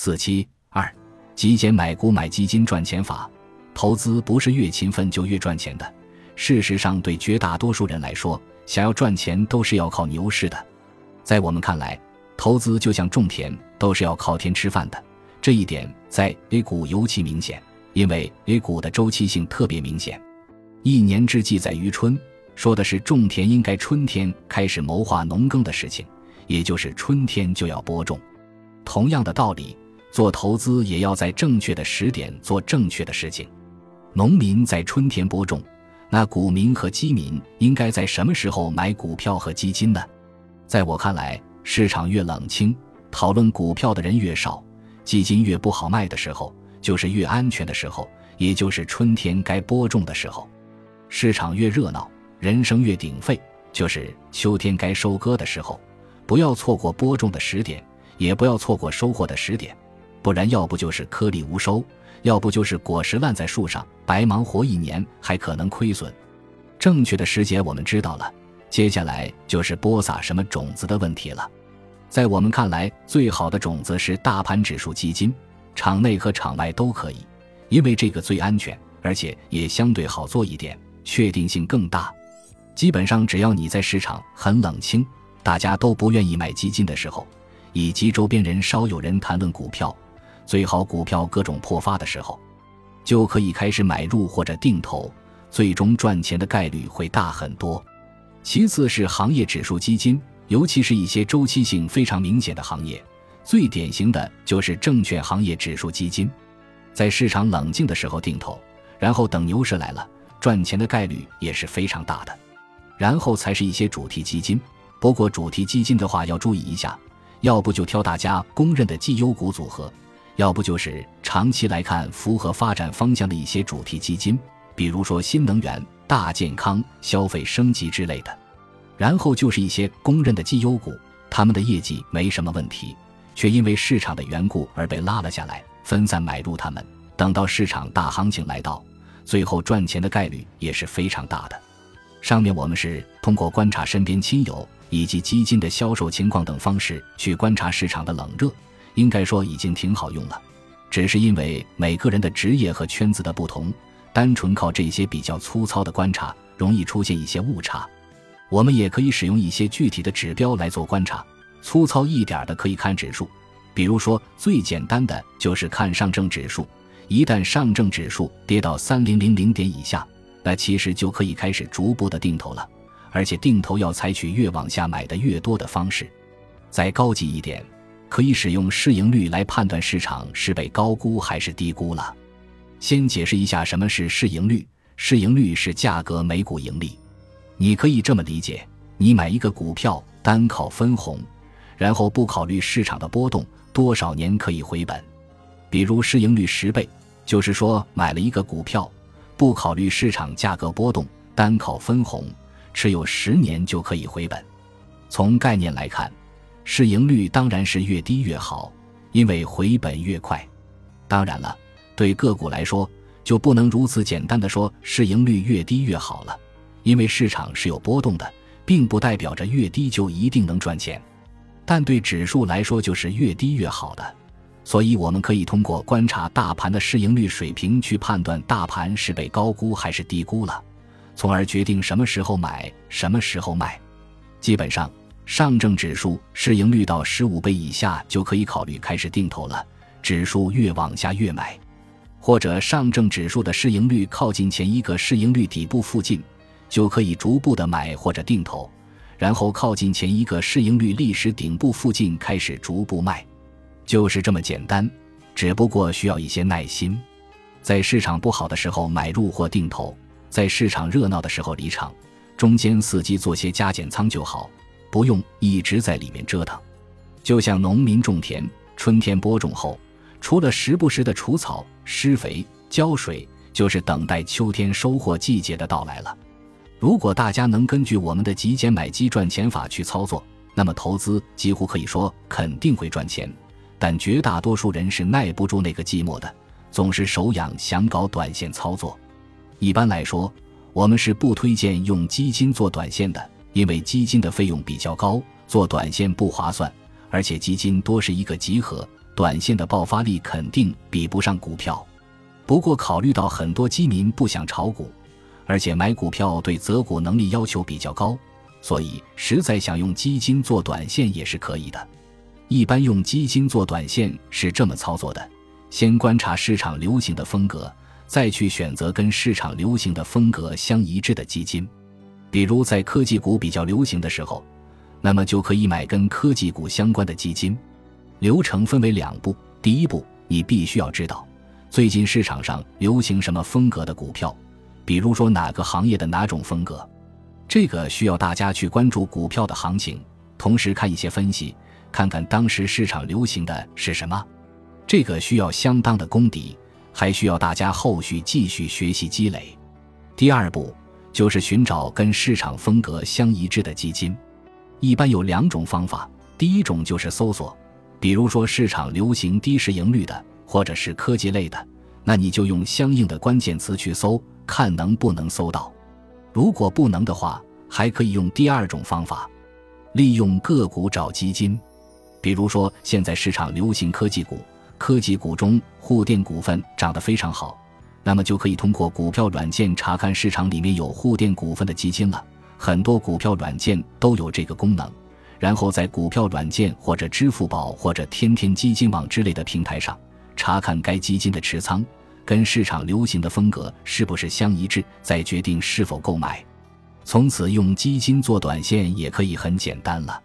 四七二，极简买股买基金赚钱法。投资不是越勤奋就越赚钱的。事实上，对绝大多数人来说，想要赚钱都是要靠牛市的。在我们看来，投资就像种田，都是要靠天吃饭的。这一点在 A 股尤其明显，因为 A 股的周期性特别明显。一年之计在于春，说的是种田应该春天开始谋划农耕的事情，也就是春天就要播种。同样的道理。做投资也要在正确的时点做正确的事情。农民在春天播种，那股民和基民应该在什么时候买股票和基金呢？在我看来，市场越冷清，讨论股票的人越少，基金越不好卖的时候，就是越安全的时候，也就是春天该播种的时候。市场越热闹，人声越鼎沸，就是秋天该收割的时候。不要错过播种的时点，也不要错过收获的时点。不然，要不就是颗粒无收，要不就是果实烂在树上，白忙活一年还可能亏损。正确的时节我们知道了，接下来就是播撒什么种子的问题了。在我们看来，最好的种子是大盘指数基金，场内和场外都可以，因为这个最安全，而且也相对好做一点，确定性更大。基本上，只要你在市场很冷清，大家都不愿意买基金的时候，以及周边人稍有人谈论股票。最好股票各种破发的时候，就可以开始买入或者定投，最终赚钱的概率会大很多。其次是行业指数基金，尤其是一些周期性非常明显的行业，最典型的就是证券行业指数基金。在市场冷静的时候定投，然后等牛市来了，赚钱的概率也是非常大的。然后才是一些主题基金，不过主题基金的话要注意一下，要不就挑大家公认的绩优股组合。要不就是长期来看符合发展方向的一些主题基金，比如说新能源、大健康、消费升级之类的。然后就是一些公认的绩优股，他们的业绩没什么问题，却因为市场的缘故而被拉了下来，分散买入他们。等到市场大行情来到，最后赚钱的概率也是非常大的。上面我们是通过观察身边亲友以及基金的销售情况等方式去观察市场的冷热。应该说已经挺好用了，只是因为每个人的职业和圈子的不同，单纯靠这些比较粗糙的观察，容易出现一些误差。我们也可以使用一些具体的指标来做观察，粗糙一点的可以看指数，比如说最简单的就是看上证指数，一旦上证指数跌到三零零零点以下，那其实就可以开始逐步的定投了，而且定投要采取越往下买的越多的方式，再高级一点。可以使用市盈率来判断市场是被高估还是低估了。先解释一下什么是市盈率。市盈率是价格每股盈利。你可以这么理解：你买一个股票，单靠分红，然后不考虑市场的波动，多少年可以回本？比如市盈率十倍，就是说买了一个股票，不考虑市场价格波动，单靠分红，持有十年就可以回本。从概念来看。市盈率当然是越低越好，因为回本越快。当然了，对个股来说就不能如此简单的说市盈率越低越好了，因为市场是有波动的，并不代表着越低就一定能赚钱。但对指数来说就是越低越好的，所以我们可以通过观察大盘的市盈率水平去判断大盘是被高估还是低估了，从而决定什么时候买，什么时候卖。基本上。上证指数市盈率到十五倍以下就可以考虑开始定投了，指数越往下越买；或者上证指数的市盈率靠近前一个市盈率底部附近，就可以逐步的买或者定投，然后靠近前一个市盈率历史顶部附近开始逐步卖，就是这么简单。只不过需要一些耐心，在市场不好的时候买入或定投，在市场热闹的时候离场，中间伺机做些加减仓就好。不用一直在里面折腾，就像农民种田，春天播种后，除了时不时的除草、施肥、浇水，就是等待秋天收获季节的到来了。如果大家能根据我们的极简买基赚钱法去操作，那么投资几乎可以说肯定会赚钱。但绝大多数人是耐不住那个寂寞的，总是手痒想搞短线操作。一般来说，我们是不推荐用基金做短线的。因为基金的费用比较高，做短线不划算，而且基金多是一个集合，短线的爆发力肯定比不上股票。不过，考虑到很多基民不想炒股，而且买股票对择股能力要求比较高，所以实在想用基金做短线也是可以的。一般用基金做短线是这么操作的：先观察市场流行的风格，再去选择跟市场流行的风格相一致的基金。比如在科技股比较流行的时候，那么就可以买跟科技股相关的基金。流程分为两步：第一步，你必须要知道最近市场上流行什么风格的股票，比如说哪个行业的哪种风格。这个需要大家去关注股票的行情，同时看一些分析，看看当时市场流行的是什么。这个需要相当的功底，还需要大家后续继续学习积累。第二步。就是寻找跟市场风格相一致的基金，一般有两种方法。第一种就是搜索，比如说市场流行低市盈率的，或者是科技类的，那你就用相应的关键词去搜，看能不能搜到。如果不能的话，还可以用第二种方法，利用个股找基金。比如说现在市场流行科技股，科技股中沪电股份涨得非常好。那么就可以通过股票软件查看市场里面有沪电股份的基金了。很多股票软件都有这个功能，然后在股票软件或者支付宝或者天天基金网之类的平台上查看该基金的持仓跟市场流行的风格是不是相一致，再决定是否购买。从此用基金做短线也可以很简单了。